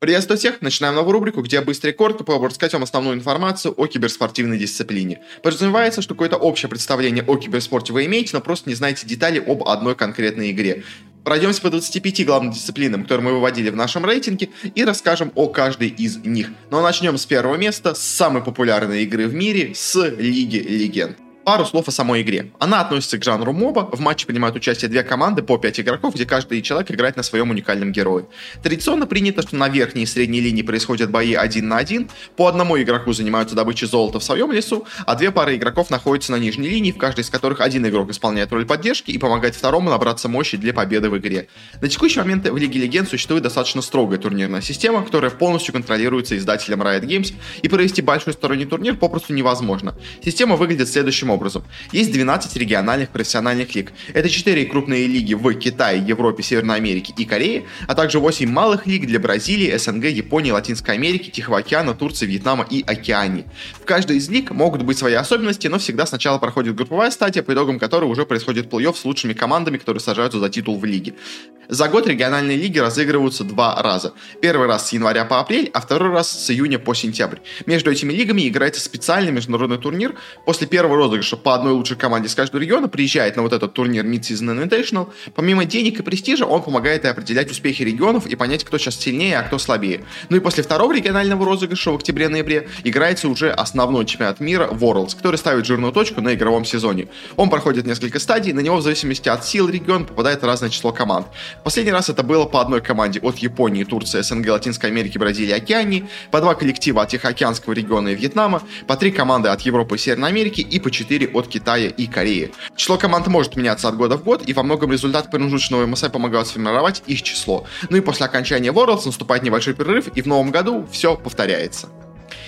Приветствую всех! Начинаем новую рубрику, где я быстро и коротко попробую рассказать вам основную информацию о киберспортивной дисциплине. Подразумевается, что какое-то общее представление о киберспорте вы имеете, но просто не знаете детали об одной конкретной игре. Пройдемся по 25 главным дисциплинам, которые мы выводили в нашем рейтинге, и расскажем о каждой из них. Но ну, а начнем с первого места, с самой популярной игры в мире, с Лиги Легенд. Пару слов о самой игре. Она относится к жанру моба. В матче принимают участие две команды по 5 игроков, где каждый человек играет на своем уникальном герое. Традиционно принято, что на верхней и средней линии происходят бои один на один. По одному игроку занимаются добычей золота в своем лесу, а две пары игроков находятся на нижней линии, в каждой из которых один игрок исполняет роль поддержки и помогает второму набраться мощи для победы в игре. На текущий момент в Лиге Легенд существует достаточно строгая турнирная система, которая полностью контролируется издателем Riot Games, и провести большой сторонний турнир попросту невозможно. Система выглядит следующим образом. Есть 12 региональных профессиональных лиг. Это 4 крупные лиги в Китае, Европе, Северной Америке и Корее, а также 8 малых лиг для Бразилии, СНГ, Японии, Латинской Америки, Тихого океана, Турции, Вьетнама и Океании. В каждой из лиг могут быть свои особенности, но всегда сначала проходит групповая стадия, по итогам которой уже происходит плей-офф с лучшими командами, которые сажаются за титул в лиге. За год региональные лиги разыгрываются два раза. Первый раз с января по апрель, а второй раз с июня по сентябрь. Между этими лигами играется специальный международный турнир. После первого розыгрыша по одной лучшей команде с каждого региона приезжает на вот этот турнир Mid-Season Invitational. Помимо денег и престижа, он помогает и определять успехи регионов и понять, кто сейчас сильнее, а кто слабее. Ну и после второго регионального розыгрыша в октябре-ноябре играется уже основной чемпионат мира Worlds, который ставит жирную точку на игровом сезоне. Он проходит несколько стадий, на него в зависимости от сил региона попадает разное число команд. Последний раз это было по одной команде от Японии, Турции, СНГ, Латинской Америки, Бразилии, Океании, по два коллектива от Тихоокеанского региона и Вьетнама, по три команды от Европы и Северной Америки и по четыре от Китая и Кореи. Число команд может меняться от года в год, и во многом результат промежуточного МСА помогают сформировать их число. Ну и после окончания Worlds наступает небольшой перерыв, и в новом году все повторяется.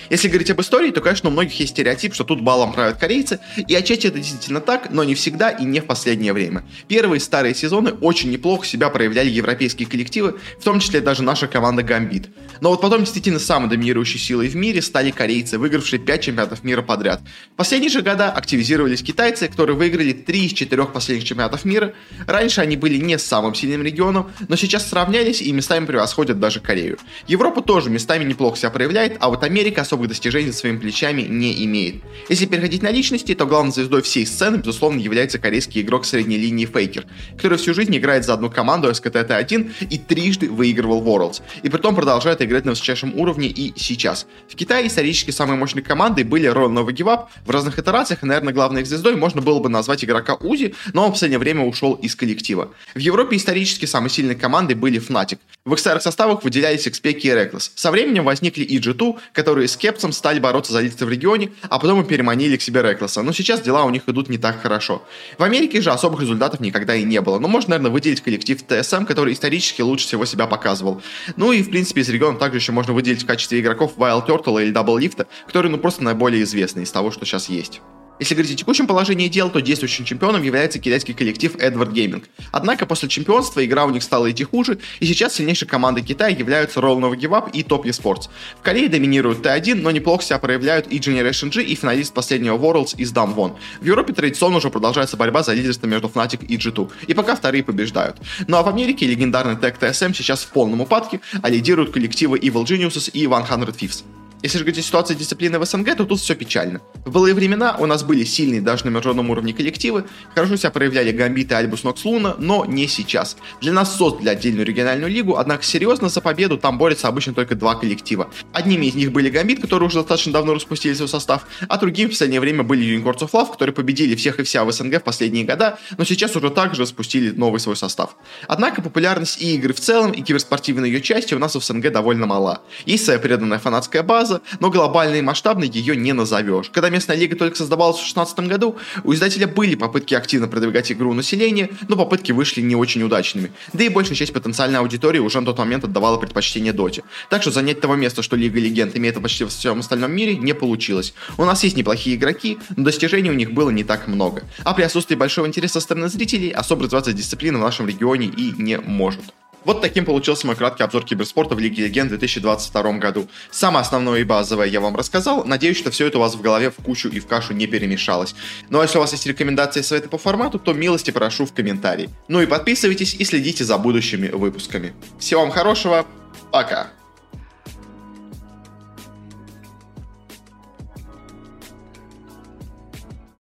Если говорить об истории, то, конечно, у многих есть стереотип, что тут балом правят корейцы, и отчасти это действительно так, но не всегда и не в последнее время. Первые старые сезоны очень неплохо себя проявляли европейские коллективы, в том числе даже наша команда Гамбит. Но вот потом действительно самой доминирующей силой в мире стали корейцы, выигравшие 5 чемпионатов мира подряд. В последние же года активизировались китайцы, которые выиграли 3 из 4 последних чемпионатов мира. Раньше они были не самым сильным регионом, но сейчас сравнялись и местами превосходят даже Корею. Европа тоже местами неплохо себя проявляет, а вот Америка особых достижений за своими плечами не имеет. Если переходить на личности, то главной звездой всей сцены, безусловно, является корейский игрок средней линии Фейкер, который всю жизнь играет за одну команду SKTT1 и трижды выигрывал Worlds, и при том продолжает играть на высочайшем уровне и сейчас. В Китае исторически самой мощной командой были Royal Nova Give в разных итерациях, и, наверное, главной их звездой можно было бы назвать игрока Узи, но он в последнее время ушел из коллектива. В Европе исторически самой сильной командой были Fnatic. В их старых составах выделялись XP и Reckless. Со временем возникли и G2, которые с Кепсом стали бороться за лидерство в регионе, а потом и переманили к себе Reckless. Но сейчас дела у них идут не так хорошо. В Америке же особых результатов никогда и не было. Но можно, наверное, выделить коллектив TSM, который исторически лучше всего себя показывал. Ну и, в принципе, из региона также еще можно выделить в качестве игроков Wild Turtle или Double Lift, которые, ну, просто наиболее известны из того, что сейчас есть. Если говорить о текущем положении дел, то действующим чемпионом является китайский коллектив Edward Gaming. Однако после чемпионства игра у них стала идти хуже, и сейчас сильнейшей командой Китая являются Roll No Give Up и Top Esports. В Корее доминируют Т1, но неплохо себя проявляют и Generation G, и финалист последнего Worlds из Damwon. В Европе традиционно уже продолжается борьба за лидерство между Fnatic и G2, и пока вторые побеждают. Ну а в Америке легендарный тег TSM сейчас в полном упадке, а лидируют коллективы Evil Geniuses и 100 Thieves. Если же говорить о ситуации дисциплины в СНГ, то тут все печально. В былые времена у нас были сильные даже на международном уровне коллективы, хорошо себя проявляли Гамбит и Альбус Нокс Луна, но не сейчас. Для нас создали отдельную региональную лигу, однако серьезно за победу там борются обычно только два коллектива. Одними из них были Гамбит, которые уже достаточно давно распустили свой состав, а другим в последнее время были Unicorns of Love, которые победили всех и вся в СНГ в последние года, но сейчас уже также распустили новый свой состав. Однако популярность и игры в целом, и киберспортивной ее части у нас в СНГ довольно мала. Есть своя преданная фанатская база, база, но глобальной и масштабной ее не назовешь. Когда местная лига только создавалась в 2016 году, у издателя были попытки активно продвигать игру населения, но попытки вышли не очень удачными. Да и большая часть потенциальной аудитории уже на тот момент отдавала предпочтение доте. Так что занять того места, что Лига Легенд имеет почти во всем остальном мире, не получилось. У нас есть неплохие игроки, но достижений у них было не так много. А при отсутствии большого интереса со стороны зрителей, особо развиваться дисциплина в нашем регионе и не может. Вот таким получился мой краткий обзор киберспорта в Лиге Легенд в 2022 году. Самое основное и базовое я вам рассказал. Надеюсь, что все это у вас в голове в кучу и в кашу не перемешалось. Ну а если у вас есть рекомендации и советы по формату, то милости прошу в комментарии. Ну и подписывайтесь и следите за будущими выпусками. Всего вам хорошего, пока!